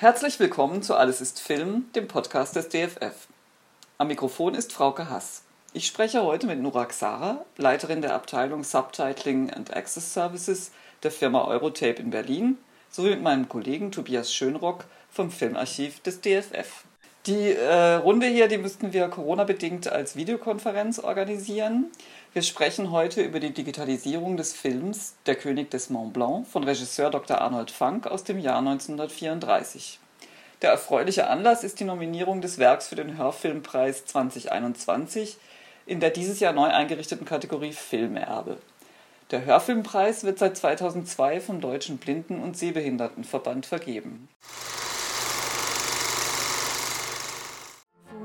Herzlich willkommen zu Alles ist Film, dem Podcast des DFF. Am Mikrofon ist Frauke Hass. Ich spreche heute mit Nura Xara, Leiterin der Abteilung Subtitling and Access Services der Firma Eurotape in Berlin, sowie mit meinem Kollegen Tobias Schönrock vom Filmarchiv des DFF. Die äh, Runde hier, die müssten wir Corona-bedingt als Videokonferenz organisieren. Wir sprechen heute über die Digitalisierung des Films Der König des Mont Blanc von Regisseur Dr. Arnold Funk aus dem Jahr 1934. Der erfreuliche Anlass ist die Nominierung des Werks für den Hörfilmpreis 2021 in der dieses Jahr neu eingerichteten Kategorie Filmerbe. Der Hörfilmpreis wird seit 2002 vom Deutschen Blinden- und Sehbehindertenverband vergeben.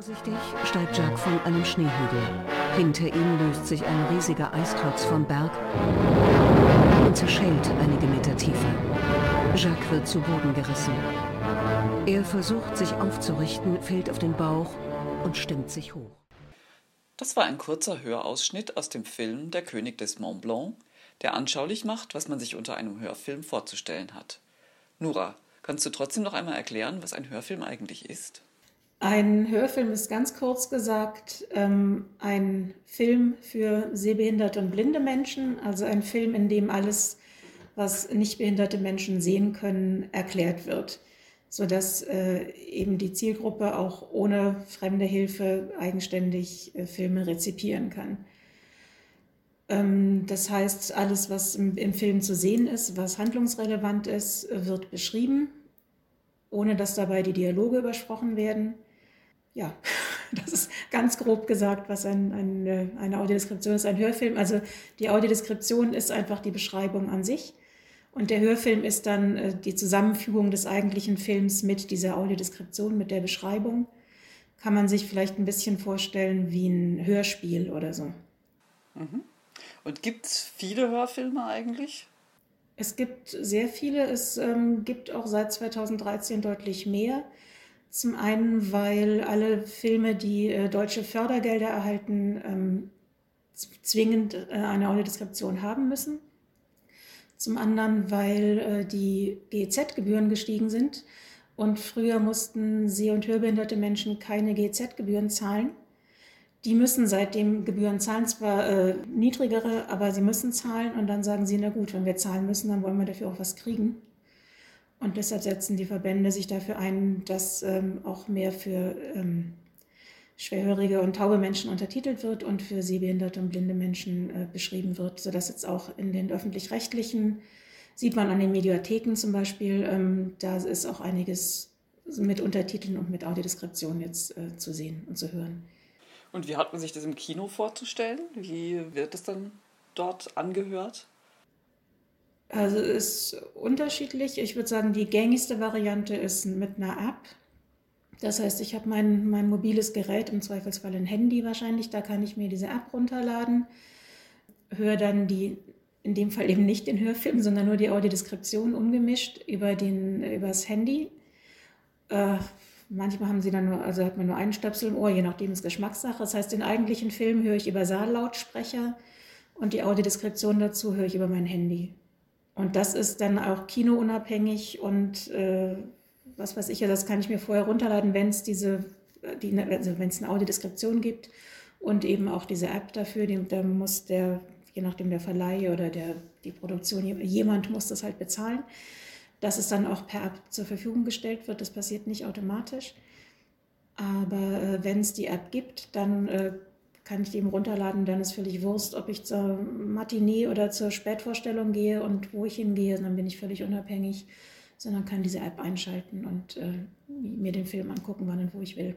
Vorsichtig steigt Jacques von einem Schneehügel. Hinter ihm löst sich ein riesiger Eisklotz vom Berg und zerschellt einige Meter tiefer. Jacques wird zu Boden gerissen. Er versucht, sich aufzurichten, fällt auf den Bauch und stimmt sich hoch. Das war ein kurzer Hörausschnitt aus dem Film Der König des Mont Blanc, der anschaulich macht, was man sich unter einem Hörfilm vorzustellen hat. Nura, kannst du trotzdem noch einmal erklären, was ein Hörfilm eigentlich ist? Ein Hörfilm ist ganz kurz gesagt ähm, ein Film für sehbehinderte und blinde Menschen, also ein Film, in dem alles, was nicht behinderte Menschen sehen können, erklärt wird, sodass äh, eben die Zielgruppe auch ohne fremde Hilfe eigenständig äh, Filme rezipieren kann. Ähm, das heißt, alles, was im, im Film zu sehen ist, was handlungsrelevant ist, wird beschrieben, ohne dass dabei die Dialoge übersprochen werden ja, das ist ganz grob gesagt, was ein, ein, eine Audiodeskription ist, ein Hörfilm. Also die Audiodeskription ist einfach die Beschreibung an sich. Und der Hörfilm ist dann äh, die Zusammenfügung des eigentlichen Films mit dieser Audiodeskription, mit der Beschreibung. Kann man sich vielleicht ein bisschen vorstellen wie ein Hörspiel oder so. Mhm. Und gibt es viele Hörfilme eigentlich? Es gibt sehr viele. Es ähm, gibt auch seit 2013 deutlich mehr. Zum einen, weil alle Filme, die äh, deutsche Fördergelder erhalten, ähm, zwingend äh, eine Audiodeskription haben müssen. Zum anderen, weil äh, die GEZ-Gebühren gestiegen sind und früher mussten seh- und hörbehinderte Menschen keine GEZ-Gebühren zahlen. Die müssen seitdem Gebühren zahlen, zwar äh, niedrigere, aber sie müssen zahlen und dann sagen sie, na gut, wenn wir zahlen müssen, dann wollen wir dafür auch was kriegen. Und deshalb setzen die Verbände sich dafür ein, dass ähm, auch mehr für ähm, schwerhörige und taube Menschen untertitelt wird und für sehbehinderte und blinde Menschen äh, beschrieben wird, sodass jetzt auch in den öffentlich-rechtlichen, sieht man an den Mediatheken zum Beispiel, ähm, da ist auch einiges mit Untertiteln und mit Audiodeskription jetzt äh, zu sehen und zu hören. Und wie hat man sich das im Kino vorzustellen? Wie wird es dann dort angehört? Also ist unterschiedlich. Ich würde sagen, die gängigste Variante ist mit einer App. Das heißt, ich habe mein, mein mobiles Gerät, im Zweifelsfall ein Handy wahrscheinlich, da kann ich mir diese App runterladen, höre dann die, in dem Fall eben nicht den Hörfilm, sondern nur die Audiodeskription umgemischt über, den, über das Handy. Äh, manchmal haben sie dann nur, also hat man nur einen Stöpsel im Ohr, je nachdem ist Geschmackssache. Das heißt, den eigentlichen Film höre ich über Saallautsprecher und die Audiodeskription dazu höre ich über mein Handy. Und das ist dann auch kinounabhängig und äh, was weiß ich, ja, das kann ich mir vorher runterladen, wenn es diese, die, also wenn es eine Audiodeskription gibt und eben auch diese App dafür, die, da muss der, je nachdem der Verleih oder der, die Produktion, jemand muss das halt bezahlen, dass es dann auch per App zur Verfügung gestellt wird. Das passiert nicht automatisch. Aber äh, wenn es die App gibt, dann äh, kann ich die eben runterladen. Dann ist völlig Wurst, ob ich zur Matinee oder zur Spätvorstellung gehe und wo ich hingehe. Dann bin ich völlig unabhängig, sondern kann diese App einschalten und äh, mir den Film angucken, wann und wo ich will.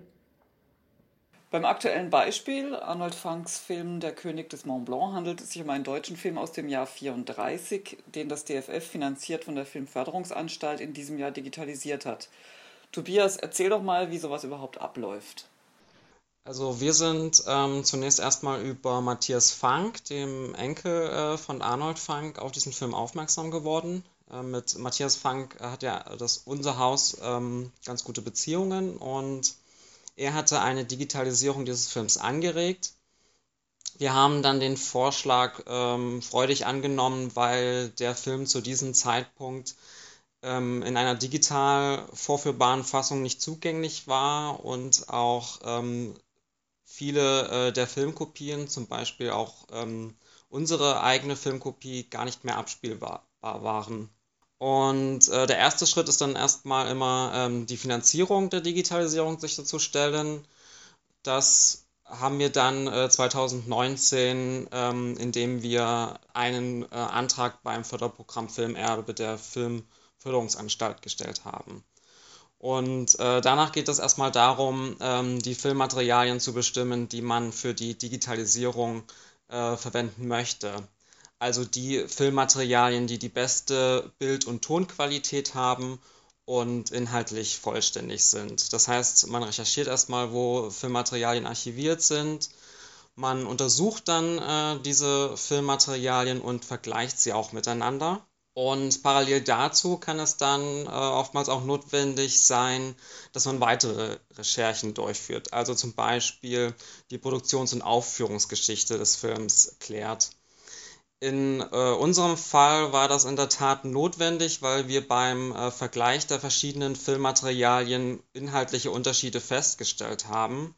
Beim aktuellen Beispiel, Arnold Funks Film Der König des Mont Blanc, handelt es sich um einen deutschen Film aus dem Jahr 34, den das DFF finanziert von der Filmförderungsanstalt in diesem Jahr digitalisiert hat. Tobias, erzähl doch mal, wie sowas überhaupt abläuft. Also wir sind ähm, zunächst erstmal über Matthias Funk, dem Enkel äh, von Arnold Funk, auf diesen Film aufmerksam geworden. Äh, mit Matthias Funk hat ja das unser Haus ähm, ganz gute Beziehungen und er hatte eine Digitalisierung dieses Films angeregt. Wir haben dann den Vorschlag ähm, freudig angenommen, weil der Film zu diesem Zeitpunkt ähm, in einer digital vorführbaren Fassung nicht zugänglich war und auch ähm, viele äh, der Filmkopien, zum Beispiel auch ähm, unsere eigene Filmkopie, gar nicht mehr abspielbar waren. Und äh, der erste Schritt ist dann erstmal immer ähm, die Finanzierung der Digitalisierung sicherzustellen. Das haben wir dann äh, 2019, ähm, indem wir einen äh, Antrag beim Förderprogramm Filmerbe der Filmförderungsanstalt gestellt haben. Und äh, danach geht es erstmal darum, ähm, die Filmmaterialien zu bestimmen, die man für die Digitalisierung äh, verwenden möchte also die Filmmaterialien, die die beste Bild- und Tonqualität haben und inhaltlich vollständig sind. Das heißt, man recherchiert erstmal, wo Filmmaterialien archiviert sind. Man untersucht dann äh, diese Filmmaterialien und vergleicht sie auch miteinander. Und parallel dazu kann es dann äh, oftmals auch notwendig sein, dass man weitere Recherchen durchführt. Also zum Beispiel die Produktions- und Aufführungsgeschichte des Films klärt. In äh, unserem Fall war das in der Tat notwendig, weil wir beim äh, Vergleich der verschiedenen Filmmaterialien inhaltliche Unterschiede festgestellt haben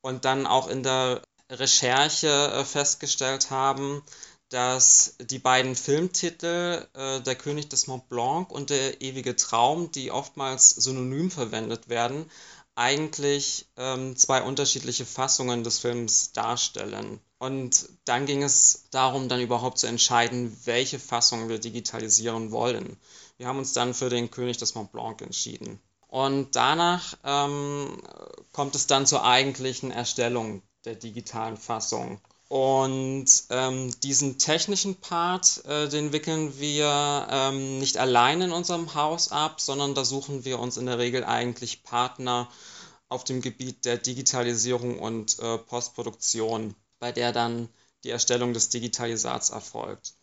und dann auch in der Recherche äh, festgestellt haben, dass die beiden Filmtitel äh, Der König des Mont Blanc und Der ewige Traum, die oftmals synonym verwendet werden, eigentlich ähm, zwei unterschiedliche Fassungen des Films darstellen. Und dann ging es darum, dann überhaupt zu entscheiden, welche Fassung wir digitalisieren wollen. Wir haben uns dann für den König des Mont Blanc entschieden. Und danach ähm, kommt es dann zur eigentlichen Erstellung der digitalen Fassung. Und ähm, diesen technischen Part, äh, den wickeln wir ähm, nicht allein in unserem Haus ab, sondern da suchen wir uns in der Regel eigentlich Partner auf dem Gebiet der Digitalisierung und äh, Postproduktion bei der dann die Erstellung des Digitalisats erfolgt.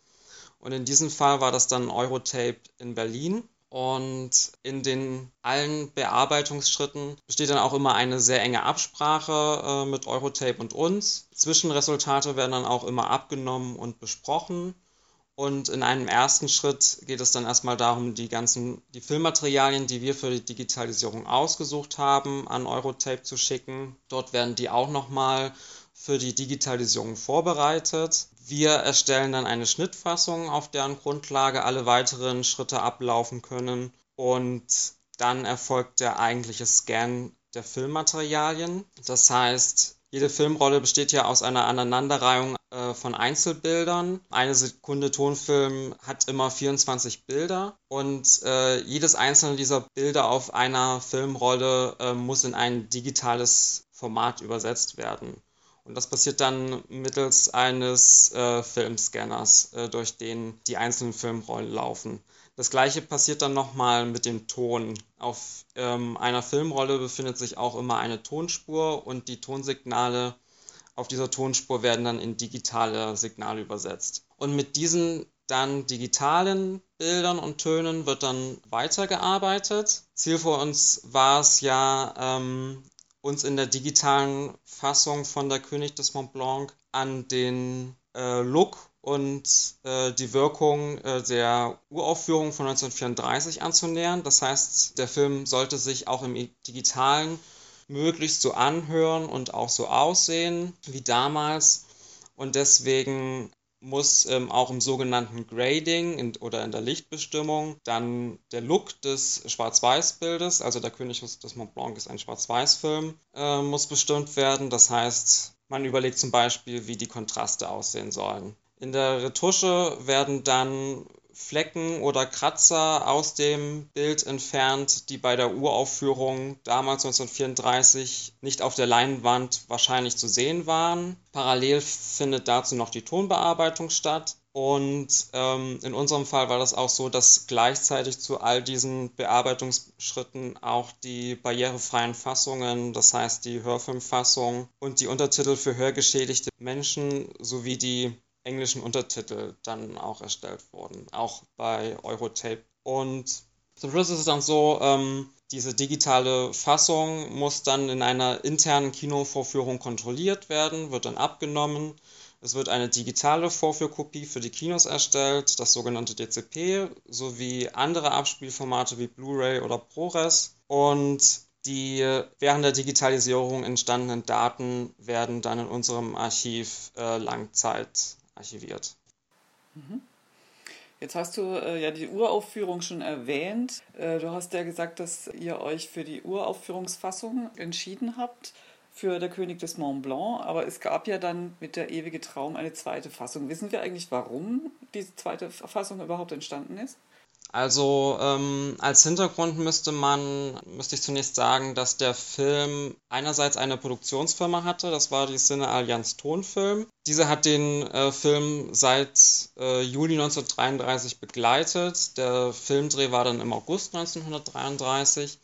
Und in diesem Fall war das dann Eurotape in Berlin. Und in den allen Bearbeitungsschritten besteht dann auch immer eine sehr enge Absprache äh, mit Eurotape und uns. Zwischenresultate werden dann auch immer abgenommen und besprochen. Und in einem ersten Schritt geht es dann erstmal darum, die ganzen die Filmmaterialien, die wir für die Digitalisierung ausgesucht haben, an Eurotape zu schicken. Dort werden die auch nochmal für die Digitalisierung vorbereitet. Wir erstellen dann eine Schnittfassung, auf deren Grundlage alle weiteren Schritte ablaufen können und dann erfolgt der eigentliche Scan der Filmmaterialien. Das heißt, jede Filmrolle besteht ja aus einer Aneinanderreihung äh, von Einzelbildern. Eine Sekunde Tonfilm hat immer 24 Bilder und äh, jedes einzelne dieser Bilder auf einer Filmrolle äh, muss in ein digitales Format übersetzt werden. Und das passiert dann mittels eines äh, Filmscanners, äh, durch den die einzelnen Filmrollen laufen. Das gleiche passiert dann nochmal mit dem Ton. Auf ähm, einer Filmrolle befindet sich auch immer eine Tonspur und die Tonsignale auf dieser Tonspur werden dann in digitale Signale übersetzt. Und mit diesen dann digitalen Bildern und Tönen wird dann weitergearbeitet. Ziel für uns war es ja, ähm, uns in der digitalen Fassung von der König des Mont Blanc an den äh, Look und äh, die Wirkung äh, der Uraufführung von 1934 anzunähern. Das heißt, der Film sollte sich auch im digitalen möglichst so anhören und auch so aussehen wie damals. Und deswegen muss ähm, auch im sogenannten Grading in, oder in der Lichtbestimmung dann der Look des Schwarz-Weiß-Bildes, also der König des Mont Blanc ist ein Schwarz-Weiß-Film, äh, muss bestimmt werden. Das heißt, man überlegt zum Beispiel, wie die Kontraste aussehen sollen. In der Retusche werden dann Flecken oder Kratzer aus dem Bild entfernt, die bei der Uraufführung damals 1934 nicht auf der Leinwand wahrscheinlich zu sehen waren. Parallel findet dazu noch die Tonbearbeitung statt. Und ähm, in unserem Fall war das auch so, dass gleichzeitig zu all diesen Bearbeitungsschritten auch die barrierefreien Fassungen, das heißt die Hörfilmfassung und die Untertitel für hörgeschädigte Menschen sowie die englischen Untertitel dann auch erstellt wurden, auch bei Eurotape. Und zum Schluss ist es dann so, ähm, diese digitale Fassung muss dann in einer internen Kinovorführung kontrolliert werden, wird dann abgenommen, Es wird eine digitale Vorführkopie für die Kinos erstellt, das sogenannte DCP, sowie andere Abspielformate wie Blu-ray oder ProRes. Und die während der Digitalisierung entstandenen Daten werden dann in unserem Archiv äh, Langzeit archiviert. Mhm. Jetzt hast du äh, ja die Uraufführung schon erwähnt. Äh, du hast ja gesagt, dass ihr euch für die Uraufführungsfassung entschieden habt, für Der König des Mont Blanc. Aber es gab ja dann mit Der ewige Traum eine zweite Fassung. Wissen wir eigentlich, warum diese zweite Fassung überhaupt entstanden ist? Also ähm, als Hintergrund müsste man, müsste ich zunächst sagen, dass der Film einerseits eine Produktionsfirma hatte, das war die Cine Allianz Tonfilm. Diese hat den äh, Film seit äh, Juli 1933 begleitet. Der Filmdreh war dann im August 1933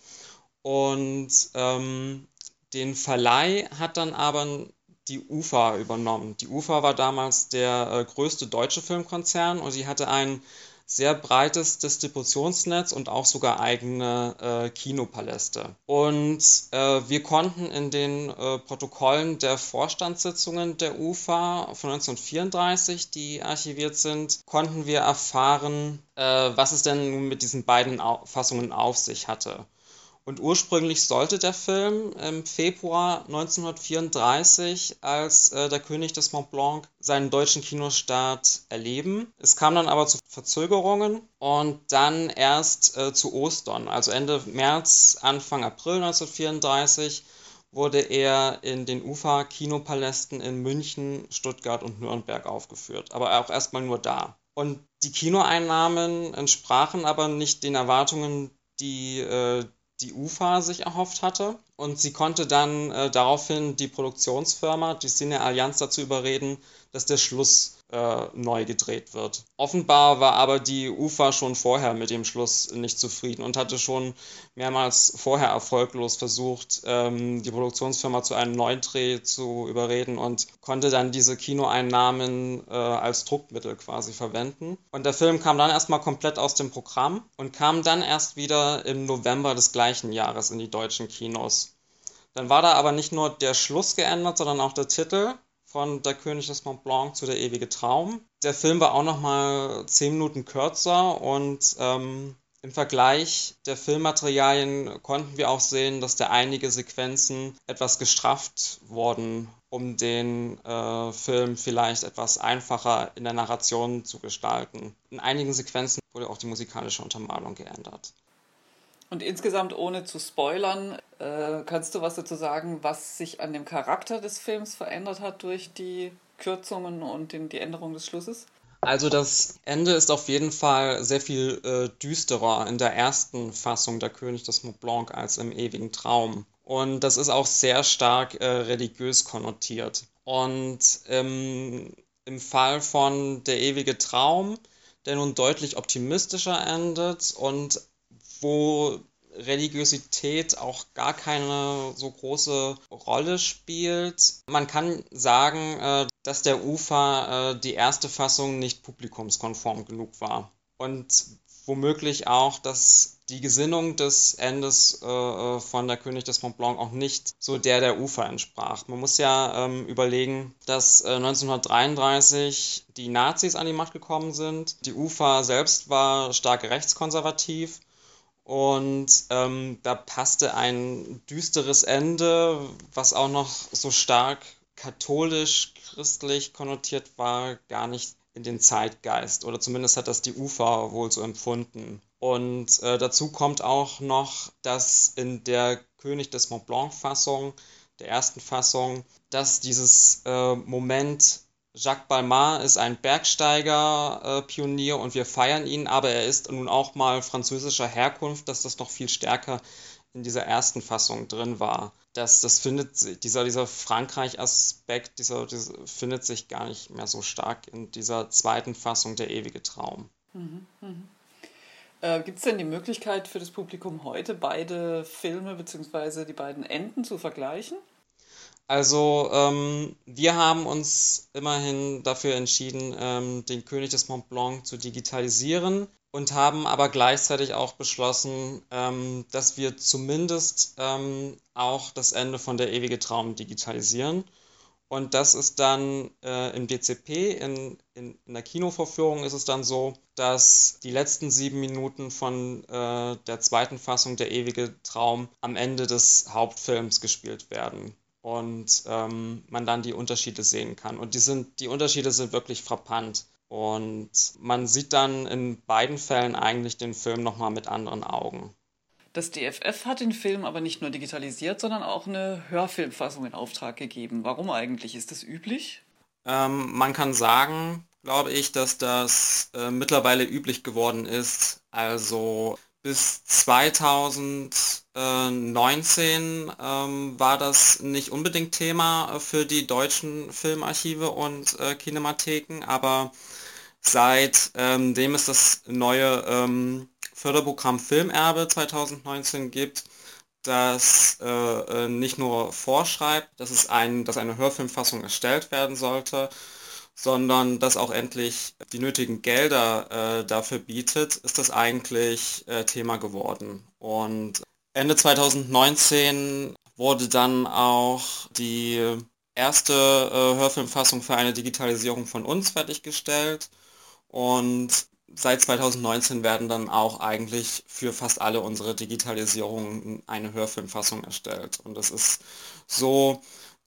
und ähm, den Verleih hat dann aber die UFA übernommen. Die UFA war damals der äh, größte deutsche Filmkonzern und sie hatte einen sehr breites Distributionsnetz und auch sogar eigene äh, Kinopaläste. Und äh, wir konnten in den äh, Protokollen der Vorstandssitzungen der UFA von 1934, die archiviert sind, konnten wir erfahren, äh, was es denn nun mit diesen beiden Fassungen auf sich hatte. Und ursprünglich sollte der Film im Februar 1934 als äh, Der König des Mont Blanc seinen deutschen Kinostart erleben. Es kam dann aber zu Verzögerungen und dann erst äh, zu Ostern, also Ende März, Anfang April 1934 wurde er in den UFA-Kinopalästen in München, Stuttgart und Nürnberg aufgeführt, aber auch erstmal nur da. Und die Kinoeinnahmen entsprachen aber nicht den Erwartungen, die äh, die UFA sich erhofft hatte. Und sie konnte dann äh, daraufhin die Produktionsfirma, die Cine Allianz, dazu überreden, dass der Schluss äh, neu gedreht wird. Offenbar war aber die UFA schon vorher mit dem Schluss nicht zufrieden und hatte schon mehrmals vorher erfolglos versucht, ähm, die Produktionsfirma zu einem Neudreh zu überreden und konnte dann diese Kinoeinnahmen äh, als Druckmittel quasi verwenden. Und der Film kam dann erstmal komplett aus dem Programm und kam dann erst wieder im November des gleichen Jahres in die deutschen Kinos. Dann war da aber nicht nur der Schluss geändert, sondern auch der Titel von Der König des Mont Blanc zu Der ewige Traum. Der Film war auch noch mal zehn Minuten kürzer und ähm, im Vergleich der Filmmaterialien konnten wir auch sehen, dass da einige Sequenzen etwas gestrafft wurden, um den äh, Film vielleicht etwas einfacher in der Narration zu gestalten. In einigen Sequenzen wurde auch die musikalische Untermalung geändert. Und insgesamt, ohne zu spoilern, äh, kannst du was dazu sagen, was sich an dem Charakter des Films verändert hat durch die Kürzungen und die Änderung des Schlusses? Also das Ende ist auf jeden Fall sehr viel äh, düsterer in der ersten Fassung der König des Mont Blanc als im ewigen Traum. Und das ist auch sehr stark äh, religiös konnotiert. Und ähm, im Fall von Der ewige Traum, der nun deutlich optimistischer endet und wo Religiosität auch gar keine so große Rolle spielt. Man kann sagen, äh, dass der UFA äh, die erste Fassung nicht publikumskonform genug war. Und womöglich auch, dass die Gesinnung des Endes äh, von der König des Mont Blanc auch nicht so der der UFA entsprach. Man muss ja ähm, überlegen, dass äh, 1933 die Nazis an die Macht gekommen sind. Die UFA selbst war stark rechtskonservativ und ähm, da passte ein düsteres Ende, was auch noch so stark katholisch-christlich konnotiert war, gar nicht in den Zeitgeist. Oder zumindest hat das die UFA wohl so empfunden. Und äh, dazu kommt auch noch, dass in der König des Mont Blanc Fassung, der ersten Fassung, dass dieses äh, Moment Jacques Balmat ist ein Bergsteiger-Pionier äh, und wir feiern ihn, aber er ist nun auch mal französischer Herkunft, dass das noch viel stärker in dieser ersten Fassung drin war. Das, das findet, dieser, dieser Frankreich-Aspekt, dieser, dieser, findet sich gar nicht mehr so stark in dieser zweiten Fassung, der ewige Traum. Mhm, mh. Äh, Gibt es denn die Möglichkeit für das Publikum heute, beide Filme bzw. die beiden Enden zu vergleichen? Also ähm, wir haben uns immerhin dafür entschieden, ähm, den König des Mont Blanc zu digitalisieren und haben aber gleichzeitig auch beschlossen, ähm, dass wir zumindest ähm, auch das Ende von der ewige Traum digitalisieren. Und das ist dann äh, im DCP, in, in, in, der Kinovorführung ist es dann so, dass die letzten sieben Minuten von äh, der zweiten Fassung Der ewige Traum am Ende des Hauptfilms gespielt werden. Und ähm, man dann die Unterschiede sehen kann. Und die, sind, die Unterschiede sind wirklich frappant. Und man sieht dann in beiden Fällen eigentlich den Film nochmal mit anderen Augen. Das DFF hat den Film aber nicht nur digitalisiert, sondern auch eine Hörfilmfassung in Auftrag gegeben. Warum eigentlich? Ist das üblich? Ähm, man kann sagen, glaube ich, dass das äh, mittlerweile üblich geworden ist. Also bis 2019 ähm, war das nicht unbedingt Thema für die deutschen Filmarchive und äh, Kinematheken, aber seitdem ähm, es das neue ähm, Förderprogramm Filmerbe 2019 gibt, das äh, äh, nicht nur vorschreibt, dass, es ein, dass eine Hörfilmfassung erstellt werden sollte, sondern das auch endlich die nötigen Gelder äh, dafür bietet, ist das eigentlich äh, Thema geworden. Und Ende 2019 wurde dann auch die erste äh, Hörfilmfassung für eine Digitalisierung von uns fertiggestellt. Und seit 2019 werden dann auch eigentlich für fast alle unsere Digitalisierungen eine Hörfilmfassung erstellt. Und es ist so,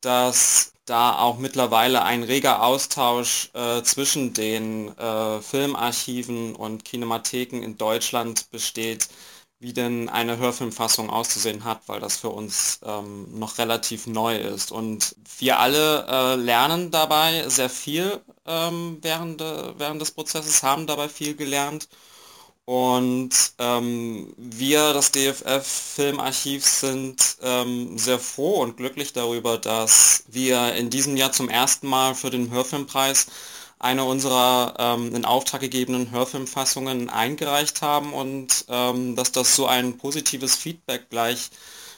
dass da auch mittlerweile ein reger Austausch äh, zwischen den äh, Filmarchiven und Kinematheken in Deutschland besteht, wie denn eine Hörfilmfassung auszusehen hat, weil das für uns ähm, noch relativ neu ist. Und wir alle äh, lernen dabei sehr viel ähm, während, während des Prozesses, haben dabei viel gelernt. Und ähm, wir, das DFF Filmarchiv, sind ähm, sehr froh und glücklich darüber, dass wir in diesem Jahr zum ersten Mal für den Hörfilmpreis eine unserer ähm, in Auftrag gegebenen Hörfilmfassungen eingereicht haben und ähm, dass das so ein positives Feedback gleich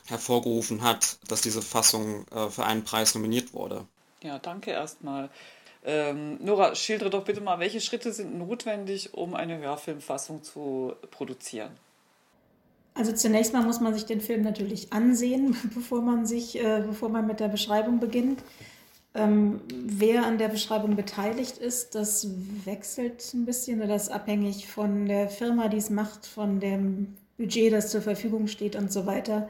hervorgerufen hat, dass diese Fassung äh, für einen Preis nominiert wurde. Ja, danke erstmal. Ähm, Nora, schildere doch bitte mal, welche Schritte sind notwendig, um eine Hörfilmfassung zu produzieren? Also zunächst mal muss man sich den Film natürlich ansehen, bevor man sich, äh, bevor man mit der Beschreibung beginnt. Ähm, wer an der Beschreibung beteiligt ist, das wechselt ein bisschen oder ist abhängig von der Firma, die es macht, von dem Budget, das zur Verfügung steht und so weiter.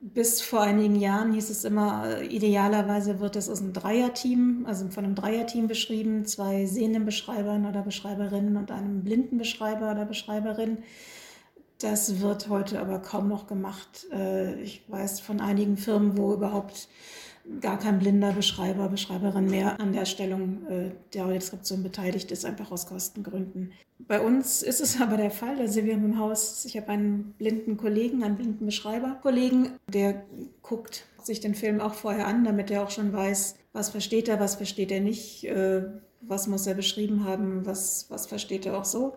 Bis vor einigen Jahren hieß es immer, idealerweise wird es aus einem Dreierteam, also von einem Dreierteam beschrieben, zwei sehenden Beschreibern oder Beschreiberinnen und einem blinden Beschreiber oder Beschreiberin. Das wird heute aber kaum noch gemacht. Äh, ich weiß von einigen Firmen, wo überhaupt gar kein blinder Beschreiber, Beschreiberin mehr an der Erstellung äh, der Audiodeskription beteiligt ist, einfach aus Kostengründen. Bei uns ist es aber der Fall, also wir haben im Haus, ich habe einen blinden Kollegen, einen blinden Beschreiber-Kollegen, der guckt sich den Film auch vorher an, damit er auch schon weiß, was versteht er, was versteht er nicht, äh, was muss er beschrieben haben, was, was versteht er auch so.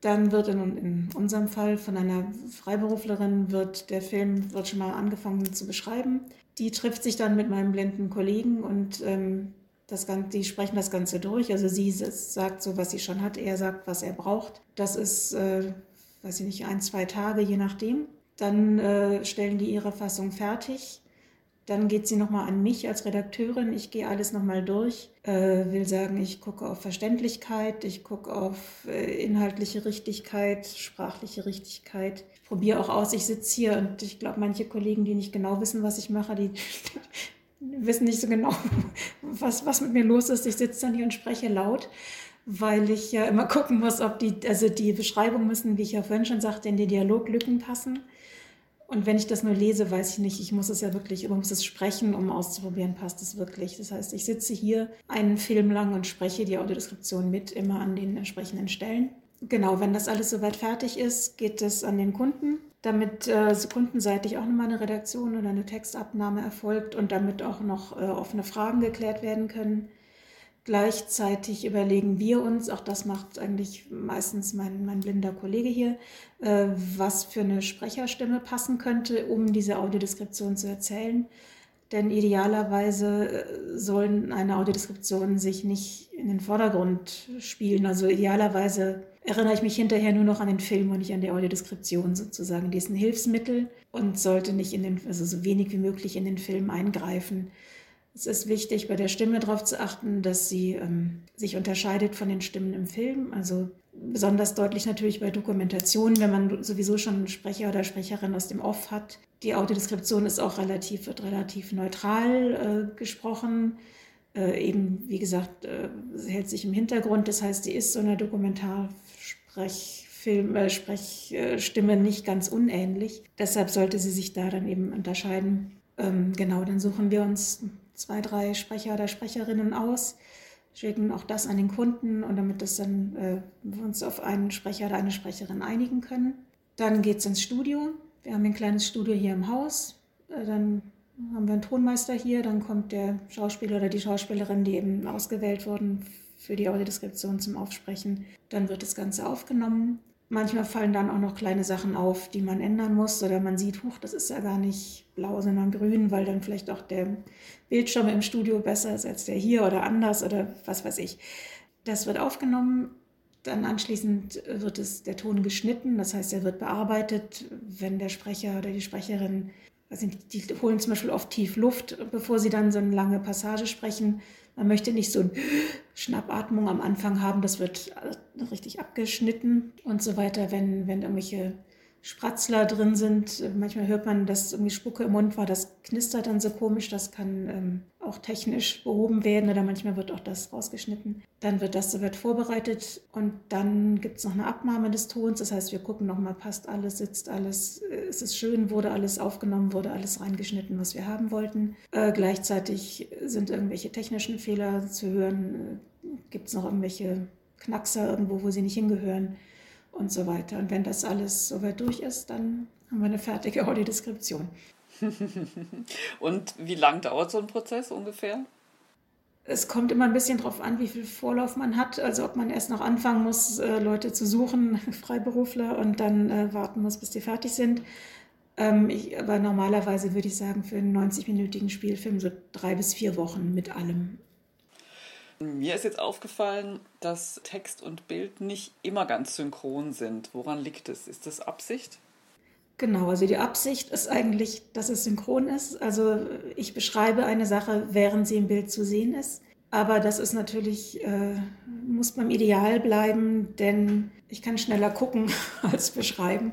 Dann wird in, in unserem Fall von einer Freiberuflerin wird der Film wird schon mal angefangen zu beschreiben die trifft sich dann mit meinem blinden Kollegen und ähm, das Ganze, die sprechen das Ganze durch. Also sie sagt so, was sie schon hat, er sagt, was er braucht. Das ist, äh, weiß ich nicht, ein, zwei Tage, je nachdem. Dann äh, stellen die ihre Fassung fertig. Dann geht sie nochmal an mich als Redakteurin. Ich gehe alles nochmal durch, äh, will sagen, ich gucke auf Verständlichkeit, ich gucke auf äh, inhaltliche Richtigkeit, sprachliche Richtigkeit probiere auch aus. Ich sitze hier und ich glaube, manche Kollegen, die nicht genau wissen, was ich mache, die wissen nicht so genau, was, was mit mir los ist. Ich sitze dann hier und spreche laut, weil ich ja immer gucken muss, ob die, also die Beschreibungen müssen, wie ich ja vorhin schon sagte, in die Dialoglücken passen. Und wenn ich das nur lese, weiß ich nicht, ich muss es ja wirklich, man muss es sprechen, um auszuprobieren, passt es wirklich. Das heißt, ich sitze hier einen Film lang und spreche die Audiodeskription mit, immer an den entsprechenden Stellen. Genau, wenn das alles soweit fertig ist, geht es an den Kunden, damit äh, kundenseitig auch nochmal eine Redaktion oder eine Textabnahme erfolgt und damit auch noch äh, offene Fragen geklärt werden können. Gleichzeitig überlegen wir uns, auch das macht eigentlich meistens mein, mein blinder Kollege hier, äh, was für eine Sprecherstimme passen könnte, um diese Audiodeskription zu erzählen. Denn idealerweise äh, sollen eine Audiodeskription sich nicht in den Vordergrund spielen. Also idealerweise erinnere ich mich hinterher nur noch an den Film und nicht an die Audiodeskription sozusagen. Die ist ein Hilfsmittel und sollte nicht in den, also so wenig wie möglich in den Film eingreifen, Es ist wichtig, bei der Stimme darauf zu achten, dass sie ähm, sich unterscheidet von den Stimmen im Film. Also besonders deutlich natürlich bei Dokumentationen, wenn man sowieso schon einen Sprecher oder Sprecherin aus dem Off hat. Die Audiodeskription ist auch relativ, wird relativ neutral äh, gesprochen. Äh, eben, wie gesagt, äh, hält sich im Hintergrund. Das heißt, sie ist so einer Dokumentarsprechfilm, äh, nicht ganz unähnlich. Deshalb sollte sie sich da dann eben unterscheiden. Ähm, genau, dann suchen wir uns zwei, drei Sprecher oder Sprecherinnen aus, schicken auch das an den Kunden und damit das dann äh, wir uns auf einen Sprecher oder eine Sprecherin einigen können. Dann geht es ins Studio. Wir haben ein kleines Studio hier im Haus. Äh, dann haben wir einen Tonmeister hier, dann kommt der Schauspieler oder die Schauspielerin, die eben ausgewählt wurden für die Audiodeskription zum Aufsprechen. Dann wird das Ganze aufgenommen. Manchmal fallen dann auch noch kleine Sachen auf, die man ändern muss oder man sieht, huch, das ist ja gar nicht blau, sondern grün, weil dann vielleicht auch der Bildschirm im Studio besser ist als der hier oder anders oder was weiß ich. Das wird aufgenommen, dann anschließend wird es, der Ton geschnitten, das heißt, er wird bearbeitet, wenn der Sprecher oder die Sprecherin, also die holen zum Beispiel oft tief Luft, bevor sie dann so eine lange Passage sprechen man möchte nicht so eine Schnappatmung am Anfang haben, das wird richtig abgeschnitten und so weiter, wenn, wenn irgendwelche Spratzler drin sind. Manchmal hört man, dass irgendwie Spucke im Mund war, das knistert dann so komisch, das kann ähm, auch technisch behoben werden oder manchmal wird auch das rausgeschnitten. Dann wird das soweit vorbereitet und dann gibt es noch eine Abnahme des Tons. Das heißt, wir gucken nochmal, passt alles, sitzt alles, äh, ist es schön, wurde alles aufgenommen, wurde alles reingeschnitten, was wir haben wollten. Äh, gleichzeitig sind irgendwelche technischen Fehler zu hören, äh, gibt es noch irgendwelche Knackser irgendwo, wo sie nicht hingehören und so weiter. Und wenn das alles soweit durch ist, dann haben wir eine fertige Audiodeskription. und wie lang dauert so ein Prozess ungefähr? Es kommt immer ein bisschen darauf an, wie viel Vorlauf man hat. Also ob man erst noch anfangen muss, äh, Leute zu suchen, Freiberufler, und dann äh, warten muss, bis die fertig sind. Ähm, ich, aber normalerweise würde ich sagen, für einen 90-minütigen Spielfilm so drei bis vier Wochen mit allem. Mir ist jetzt aufgefallen, dass Text und Bild nicht immer ganz synchron sind. Woran liegt es? Ist das Absicht? Genau, also die Absicht ist eigentlich, dass es synchron ist. Also ich beschreibe eine Sache, während sie im Bild zu sehen ist. Aber das ist natürlich, äh, muss beim Ideal bleiben, denn ich kann schneller gucken als beschreiben.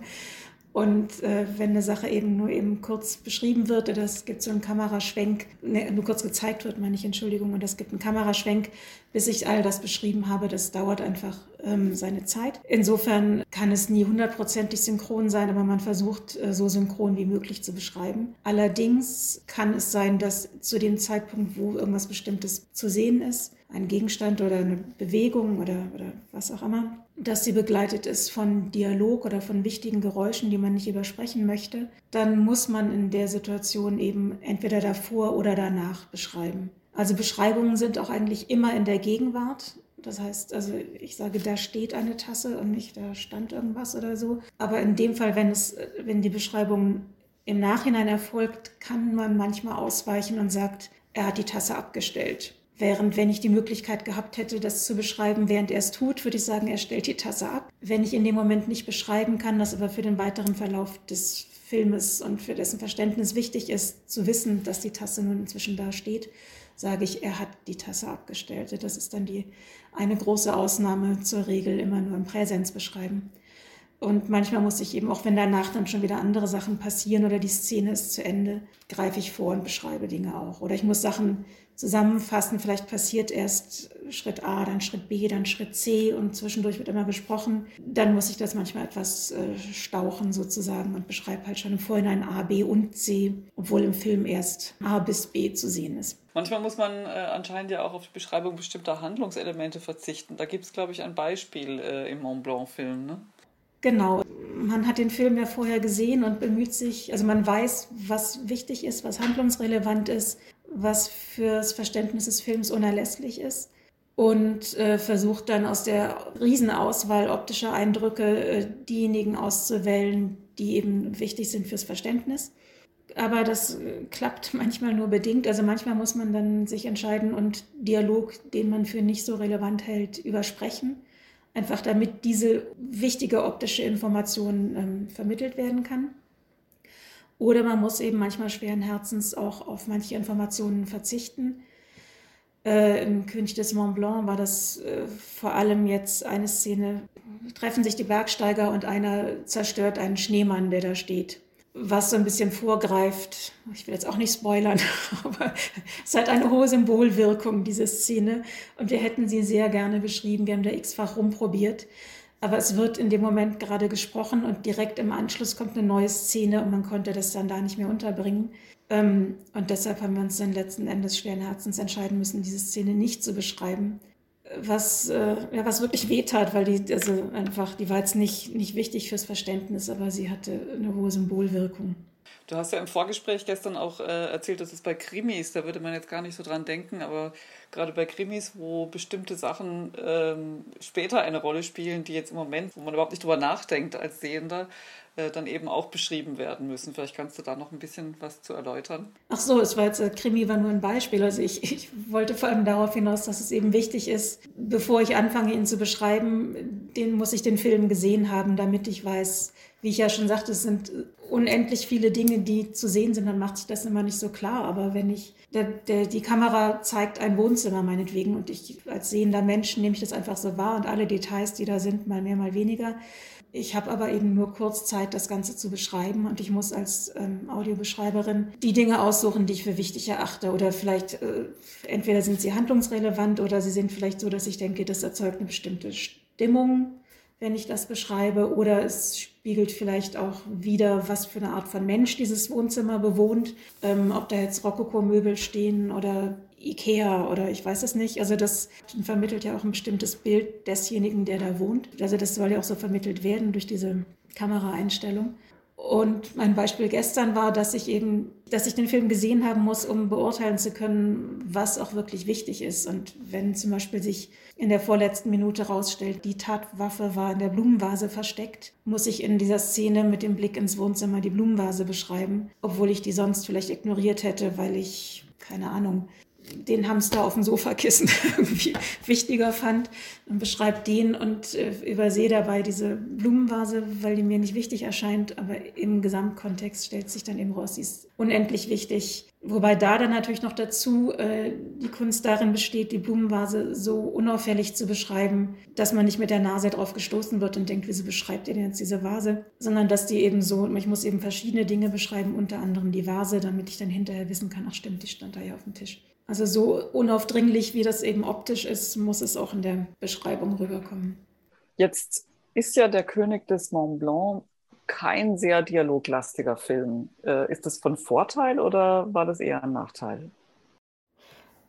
Und äh, wenn eine Sache eben nur eben kurz beschrieben wird oder es gibt so einen Kameraschwenk, ne, nur kurz gezeigt wird, meine ich, Entschuldigung, und es gibt einen Kameraschwenk, bis ich all das beschrieben habe, das dauert einfach ähm, seine Zeit. Insofern kann es nie hundertprozentig synchron sein, aber man versucht, äh, so synchron wie möglich zu beschreiben. Allerdings kann es sein, dass zu dem Zeitpunkt, wo irgendwas Bestimmtes zu sehen ist, ein Gegenstand oder eine Bewegung oder, oder was auch immer, dass sie begleitet ist von Dialog oder von wichtigen Geräuschen, die man nicht übersprechen möchte, dann muss man in der Situation eben entweder davor oder danach beschreiben. Also Beschreibungen sind auch eigentlich immer in der Gegenwart. Das heißt, also ich sage, da steht eine Tasse und nicht da stand irgendwas oder so. Aber in dem Fall, wenn es, wenn die Beschreibung im Nachhinein erfolgt, kann man manchmal ausweichen und sagt, er hat die Tasse abgestellt Während wenn ich die Möglichkeit gehabt hätte, das zu beschreiben, während er es tut, würde ich sagen, er stellt die Tasse ab. Wenn ich in dem Moment nicht beschreiben kann, das aber für den weiteren Verlauf des Filmes und für dessen Verständnis wichtig ist, zu wissen, dass die Tasse nun inzwischen da steht, sage ich, er hat die Tasse abgestellt. Das ist dann die eine große Ausnahme zur Regel immer nur im Präsens beschreiben. Und manchmal muss ich eben, auch wenn danach dann schon wieder andere Sachen passieren oder die Szene ist zu Ende, greife ich vor und beschreibe Dinge auch. Oder ich muss Sachen zusammenfassen. Vielleicht passiert erst Schritt A, dann Schritt B, dann Schritt C und zwischendurch wird immer besprochen. Dann muss ich das manchmal etwas äh, stauchen sozusagen und beschreibe halt schon im Vorhinein A, B und C, obwohl im Film erst A bis B zu sehen ist. Manchmal muss man äh, anscheinend ja auch auf die Beschreibung bestimmter Handlungselemente verzichten. Da gibt es, glaube ich, ein Beispiel äh, im Mont Blanc-Film. Ne? Genau, man hat den Film ja vorher gesehen und bemüht sich, also man weiß, was wichtig ist, was handlungsrelevant ist, was fürs Verständnis des Films unerlässlich ist und äh, versucht dann aus der Riesenauswahl optischer Eindrücke äh, diejenigen auszuwählen, die eben wichtig sind fürs Verständnis. Aber das äh, klappt manchmal nur bedingt. Also manchmal muss man dann sich entscheiden und Dialog, den man für nicht so relevant hält, übersprechen. Einfach damit diese wichtige optische Information ähm, vermittelt werden kann. Oder man muss eben manchmal schweren Herzens auch auf manche Informationen verzichten. Äh, Im König des Mont Blanc war das äh, vor allem jetzt eine Szene, treffen sich die Bergsteiger und einer zerstört einen Schneemann, der da steht. Was so ein bisschen vorgreift, ich will jetzt auch nicht spoilern, aber es hat eine hohe Symbolwirkung, diese Szene. Und wir hätten sie sehr gerne beschrieben. Wir haben da x-fach rumprobiert. Aber es wird in dem Moment gerade gesprochen und direkt im Anschluss kommt eine neue Szene und man konnte das dann da nicht mehr unterbringen. Ähm, und deshalb haben wir uns dann letzten Endes schweren Herzens entscheiden müssen, diese Szene nicht zu beschreiben. Was, äh, ja, was wirklich wehtat, weil die, also einfach, die war jetzt nicht, nicht wichtig fürs Verständnis, aber sie hatte eine hohe Symbolwirkung. Du hast ja im Vorgespräch gestern auch äh, erzählt, dass es bei Krimis, da würde man jetzt gar nicht so dran denken, aber gerade bei Krimis, wo bestimmte Sachen ähm, später eine Rolle spielen, die jetzt im Moment, wo man überhaupt nicht drüber nachdenkt als Sehender, äh, dann eben auch beschrieben werden müssen. Vielleicht kannst du da noch ein bisschen was zu erläutern. Ach so, es war jetzt, äh, Krimi war nur ein Beispiel. Also ich, ich wollte vor allem darauf hinaus, dass es eben wichtig ist, bevor ich anfange, ihn zu beschreiben, den muss ich den Film gesehen haben, damit ich weiß, wie ich ja schon sagte, es sind unendlich viele Dinge, die zu sehen sind, dann macht sich das immer nicht so klar. Aber wenn ich, der, der, die Kamera zeigt ein Wohnzimmer meinetwegen und ich als sehender Mensch nehme ich das einfach so wahr und alle Details, die da sind, mal mehr, mal weniger, ich habe aber eben nur kurz Zeit, das Ganze zu beschreiben und ich muss als ähm, Audiobeschreiberin die Dinge aussuchen, die ich für wichtig erachte. Oder vielleicht, äh, entweder sind sie handlungsrelevant oder sie sind vielleicht so, dass ich denke, das erzeugt eine bestimmte Stimmung, wenn ich das beschreibe. Oder es spiegelt vielleicht auch wieder, was für eine Art von Mensch dieses Wohnzimmer bewohnt. Ähm, ob da jetzt Rokoko-Möbel stehen oder Ikea oder ich weiß es nicht. Also das vermittelt ja auch ein bestimmtes Bild desjenigen, der da wohnt. Also das soll ja auch so vermittelt werden durch diese Kameraeinstellung. Und mein Beispiel gestern war, dass ich eben, dass ich den Film gesehen haben muss, um beurteilen zu können, was auch wirklich wichtig ist. Und wenn zum Beispiel sich in der vorletzten Minute rausstellt, die Tatwaffe war in der Blumenvase versteckt, muss ich in dieser Szene mit dem Blick ins Wohnzimmer die Blumenvase beschreiben, obwohl ich die sonst vielleicht ignoriert hätte, weil ich, keine Ahnung, den Hamster auf dem Sofakissen irgendwie wichtiger fand und beschreibt den und äh, übersehe dabei diese Blumenvase, weil die mir nicht wichtig erscheint, aber im Gesamtkontext stellt sich dann eben raus, sie ist unendlich wichtig. Wobei da dann natürlich noch dazu äh, die Kunst darin besteht, die Blumenvase so unauffällig zu beschreiben, dass man nicht mit der Nase drauf gestoßen wird und denkt, wieso beschreibt ihr denn jetzt diese Vase, sondern dass die eben so, ich muss eben verschiedene Dinge beschreiben, unter anderem die Vase, damit ich dann hinterher wissen kann, ach stimmt, die stand da ja auf dem Tisch. Also so unaufdringlich, wie das eben optisch ist, muss es auch in der Beschreibung rüberkommen. Jetzt ist ja der König des Mont Blanc kein sehr dialoglastiger Film. Äh, ist das von Vorteil oder war das eher ein Nachteil?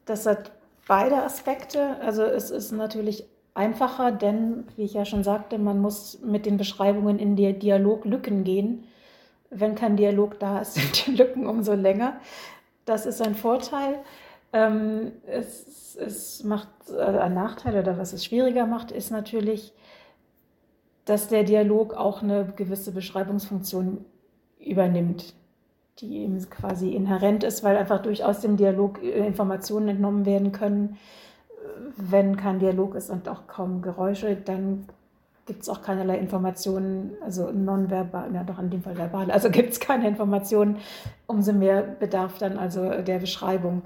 Das hat beide Aspekte. Also es ist natürlich einfacher, denn, wie ich ja schon sagte, man muss mit den Beschreibungen in die Dialoglücken gehen. Wenn kein Dialog da ist, sind die Lücken umso länger. Das ist ein Vorteil. Ähm, es, es macht also ein Nachteil oder was es schwieriger macht, ist natürlich, dass der Dialog auch eine gewisse Beschreibungsfunktion übernimmt, die eben quasi inhärent ist, weil einfach durchaus dem Dialog Informationen entnommen werden können. Wenn kein Dialog ist und auch kaum Geräusche, dann gibt es auch keinerlei Informationen, also nonverbal, ja doch in dem Fall verbal, also gibt es keine Informationen, umso mehr bedarf dann also der Beschreibung.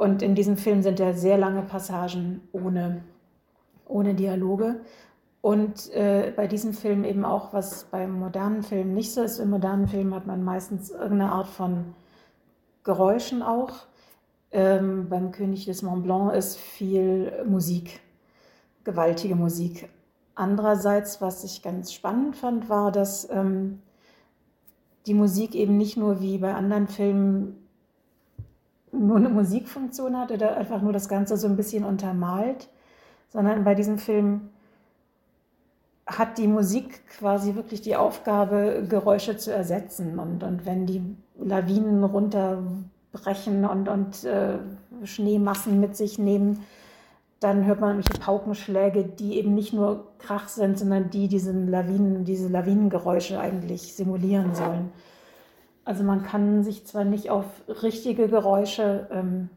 Und in diesem Film sind ja sehr lange Passagen ohne, ohne Dialoge. Und äh, bei diesem Film eben auch, was beim modernen Film nicht so ist. Im modernen Film hat man meistens irgendeine Art von Geräuschen auch. Ähm, beim König des Mont Blanc ist viel Musik, gewaltige Musik. Andererseits, was ich ganz spannend fand, war, dass ähm, die Musik eben nicht nur wie bei anderen Filmen nur eine Musikfunktion hat oder einfach nur das Ganze so ein bisschen untermalt, sondern bei diesem Film hat die Musik quasi wirklich die Aufgabe, Geräusche zu ersetzen. Und, und wenn die Lawinen runterbrechen und, und äh, Schneemassen mit sich nehmen, dann hört man irgendwelche Paukenschläge, die eben nicht nur Krach sind, sondern die diesen Lawinen, diese Lawinengeräusche eigentlich simulieren sollen. Also man kann sich zwar nicht auf richtige Geräusche ähm,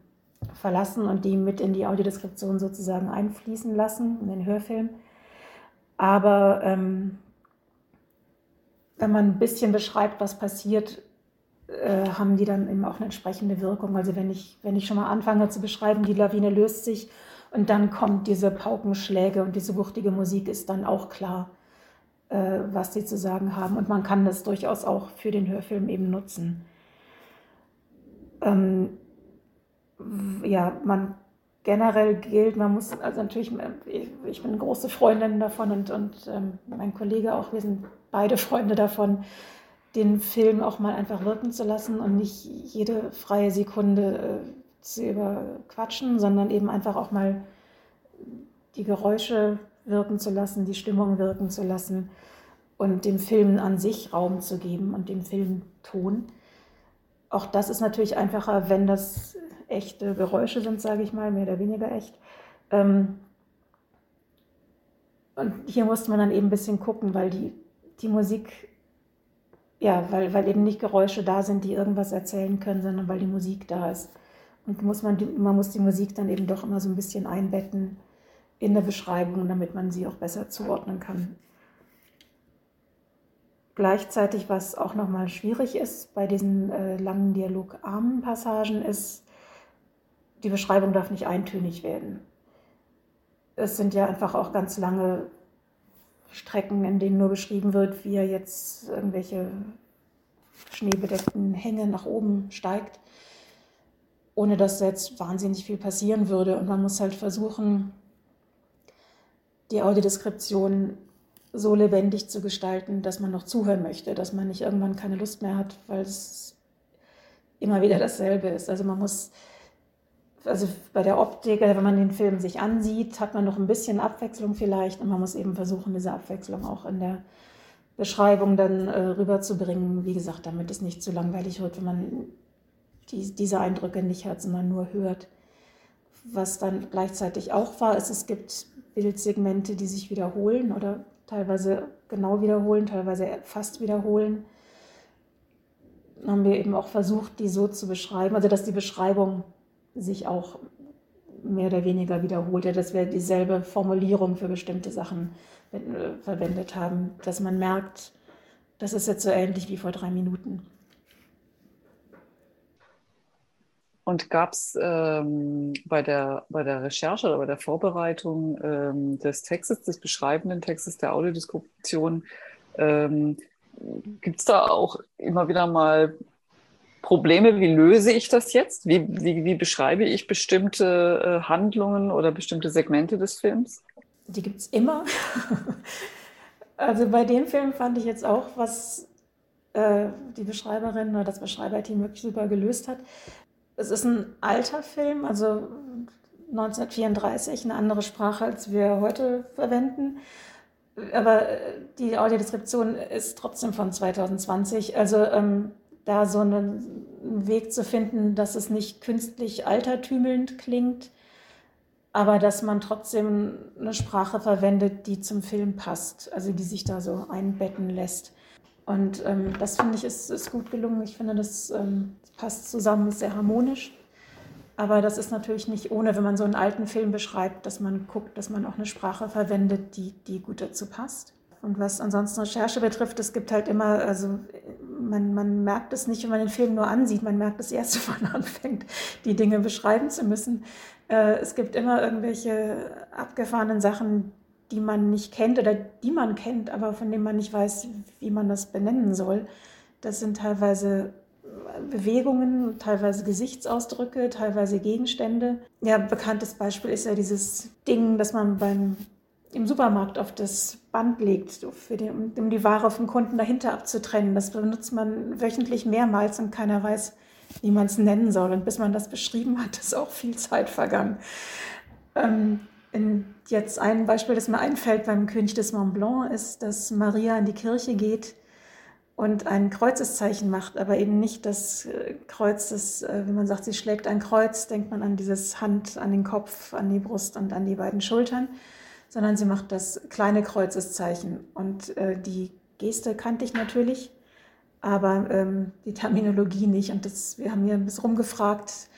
verlassen und die mit in die Audiodeskription sozusagen einfließen lassen, in den Hörfilm, aber ähm, wenn man ein bisschen beschreibt, was passiert, äh, haben die dann eben auch eine entsprechende Wirkung. Also wenn ich, wenn ich schon mal anfange zu beschreiben, die Lawine löst sich und dann kommt diese Paukenschläge und diese wuchtige Musik, ist dann auch klar, was sie zu sagen haben. Und man kann das durchaus auch für den Hörfilm eben nutzen. Ähm, ja, man generell gilt, man muss, also natürlich, ich bin eine große Freundin davon und, und ähm, mein Kollege auch, wir sind beide Freunde davon, den Film auch mal einfach wirken zu lassen und nicht jede freie Sekunde äh, zu überquatschen, sondern eben einfach auch mal die Geräusche wirken zu lassen, die Stimmung wirken zu lassen und dem Film an sich Raum zu geben und dem Film Ton. Auch das ist natürlich einfacher, wenn das echte Geräusche sind, sage ich mal, mehr oder weniger echt. Ähm und hier musste man dann eben ein bisschen gucken, weil die, die Musik ja, weil, weil eben nicht Geräusche da sind, die irgendwas erzählen können, sondern weil die Musik da ist. Und muss man, man muss die Musik dann eben doch immer so ein bisschen einbetten in der Beschreibung, damit man sie auch besser zuordnen kann. Gleichzeitig, was auch nochmal schwierig ist bei diesen äh, langen dialogarmen Passagen, ist, die Beschreibung darf nicht eintönig werden. Es sind ja einfach auch ganz lange Strecken, in denen nur beschrieben wird, wie er jetzt irgendwelche schneebedeckten Hänge nach oben steigt, ohne dass jetzt wahnsinnig viel passieren würde. Und man muss halt versuchen, die Audiodeskription so lebendig zu gestalten, dass man noch zuhören möchte, dass man nicht irgendwann keine Lust mehr hat, weil es immer wieder dasselbe ist. Also man muss also bei der Optik, wenn man den Film sich ansieht, hat man noch ein bisschen Abwechslung vielleicht und man muss eben versuchen, diese Abwechslung auch in der Beschreibung dann äh, rüberzubringen. Wie gesagt, damit es nicht zu langweilig wird, wenn man die, diese Eindrücke nicht hat, sondern nur hört. Was dann gleichzeitig auch war, ist, es gibt Bildsegmente, die sich wiederholen oder teilweise genau wiederholen, teilweise fast wiederholen. Dann haben wir eben auch versucht, die so zu beschreiben, also dass die Beschreibung sich auch mehr oder weniger wiederholt, dass wir dieselbe Formulierung für bestimmte Sachen äh, verwendet haben, dass man merkt, das ist jetzt so ähnlich wie vor drei Minuten. Und gab es ähm, bei, der, bei der Recherche oder bei der Vorbereitung ähm, des Textes, des beschreibenden Textes der Audiodeskription, ähm, gibt es da auch immer wieder mal Probleme, wie löse ich das jetzt? Wie, wie, wie beschreibe ich bestimmte äh, Handlungen oder bestimmte Segmente des Films? Die gibt es immer. also bei dem Film fand ich jetzt auch, was äh, die Beschreiberin oder das Beschreiberteam wirklich super gelöst hat. Es ist ein alter Film, also 1934, eine andere Sprache, als wir heute verwenden. Aber äh, die Audiodeskription ist trotzdem von 2020. Also ähm, da so einen Weg zu finden, dass es nicht künstlich altertümelnd klingt, aber dass man trotzdem eine Sprache verwendet, die zum Film passt, also die sich da so einbetten lässt. Und ähm, das finde ich ist, ist, gut gelungen. Ich finde, das ähm, passt zusammen, ist sehr harmonisch. Aber das ist natürlich nicht ohne, wenn man so einen alten Film beschreibt, dass man guckt, dass man auch eine Sprache verwendet, die, die gut dazu passt. Und was ansonsten Recherche betrifft, es gibt halt immer, also man, man merkt es nicht, wenn man den Film nur ansieht, man merkt es erst, wenn man anfängt, die Dinge beschreiben zu müssen. Äh, es gibt immer irgendwelche abgefahrenen Sachen, die man nicht kennt oder die man kennt, aber von denen man nicht weiß, wie man das benennen soll. Das sind teilweise Bewegungen, teilweise Gesichtsausdrücke, teilweise Gegenstände. Ja, bekanntes Beispiel ist ja dieses Ding, das man beim im Supermarkt auf das Band legt, den, um die Ware vom Kunden dahinter abzutrennen. Das benutzt man wöchentlich mehrmals und keiner weiß, wie man es nennen soll. Und bis man das beschrieben hat, ist auch viel Zeit vergangen. Ähm, jetzt ein Beispiel, das mir einfällt beim König des Mont Blanc, ist, dass Maria in die Kirche geht und ein Kreuzeszeichen macht, aber eben nicht das äh, Kreuz, das, äh, wenn man sagt, sie schlägt ein Kreuz, denkt man an dieses Hand, an den Kopf, an die Brust und an die beiden Schultern, sondern sie macht das kleine Kreuzeszeichen. Und äh, die Geste kannte ich natürlich, aber ähm, die Terminologie nicht. Und das, wir haben hier ein bisschen rumgefragt,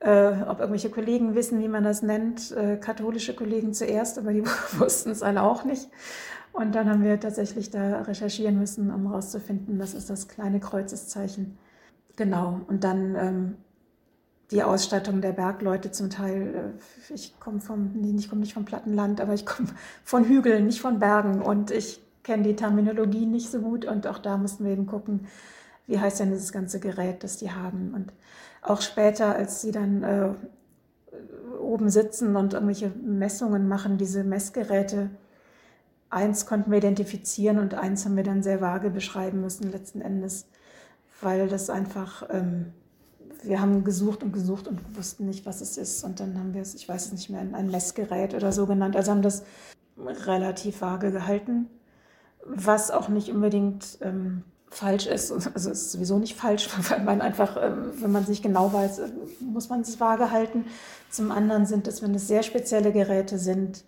äh, ob irgendwelche Kollegen wissen, wie man das nennt. Äh, katholische Kollegen zuerst, aber die wussten es alle auch nicht. Und dann haben wir tatsächlich da recherchieren müssen, um herauszufinden, das ist das kleine Kreuzeszeichen. Genau. Und dann ähm, die Ausstattung der Bergleute zum Teil. Äh, ich komme nee, ich nicht vom Plattenland, aber ich komme von Hügeln, nicht von Bergen. Und ich kenne die Terminologie nicht so gut. Und auch da mussten wir eben gucken, wie heißt denn dieses ganze Gerät, das die haben. Und auch später, als sie dann äh, oben sitzen und irgendwelche Messungen machen, diese Messgeräte, eins konnten wir identifizieren und eins haben wir dann sehr vage beschreiben müssen letzten Endes, weil das einfach, ähm, wir haben gesucht und gesucht und wussten nicht, was es ist. Und dann haben wir es, ich weiß es nicht mehr, ein Messgerät oder so genannt. Also haben das relativ vage gehalten, was auch nicht unbedingt ähm, falsch ist. Also es ist sowieso nicht falsch, weil man einfach, ähm, wenn man sich genau weiß, äh, muss man es vage halten. Zum anderen sind es, wenn es sehr spezielle Geräte sind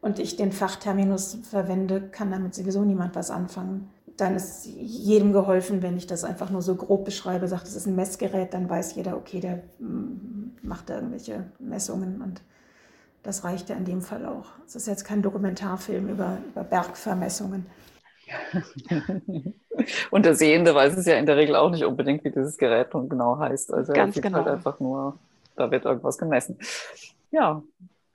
und ich den Fachterminus verwende, kann damit sowieso niemand was anfangen. Dann ist jedem geholfen, wenn ich das einfach nur so grob beschreibe, sagt, es ist ein Messgerät, dann weiß jeder, okay, der mm, macht da irgendwelche Messungen und das reicht ja in dem Fall auch. Es ist jetzt kein Dokumentarfilm über, über Bergvermessungen. Und der Sehende weiß es ja in der Regel auch nicht unbedingt, wie dieses Gerät nun genau heißt. Also Ganz er sieht genau. halt einfach nur, da wird irgendwas gemessen. Ja,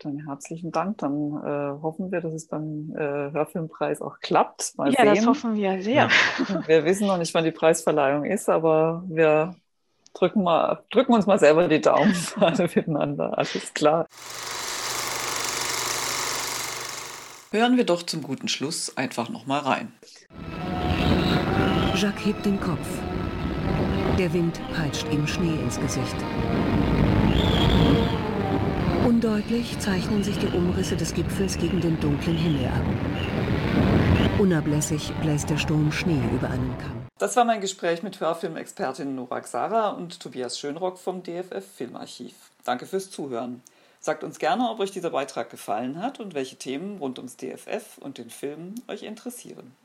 dann herzlichen Dank. Dann äh, hoffen wir, dass es beim äh, Hörfilmpreis auch klappt. Mal ja, sehen. das hoffen wir sehr. Wir wissen noch nicht, wann die Preisverleihung ist, aber wir drücken, mal, drücken uns mal selber die Daumen alle miteinander. Alles klar. Hören wir doch zum guten Schluss einfach nochmal rein. Jacques hebt den Kopf. Der Wind peitscht ihm Schnee ins Gesicht. Undeutlich zeichnen sich die Umrisse des Gipfels gegen den dunklen Himmel ab. Unablässig bläst der Sturm Schnee über einen Kamm. Das war mein Gespräch mit Hörfilmexpertin Nora Xara und Tobias Schönrock vom DFF Filmarchiv. Danke fürs Zuhören. Sagt uns gerne, ob euch dieser Beitrag gefallen hat und welche Themen rund ums DFF und den Film euch interessieren.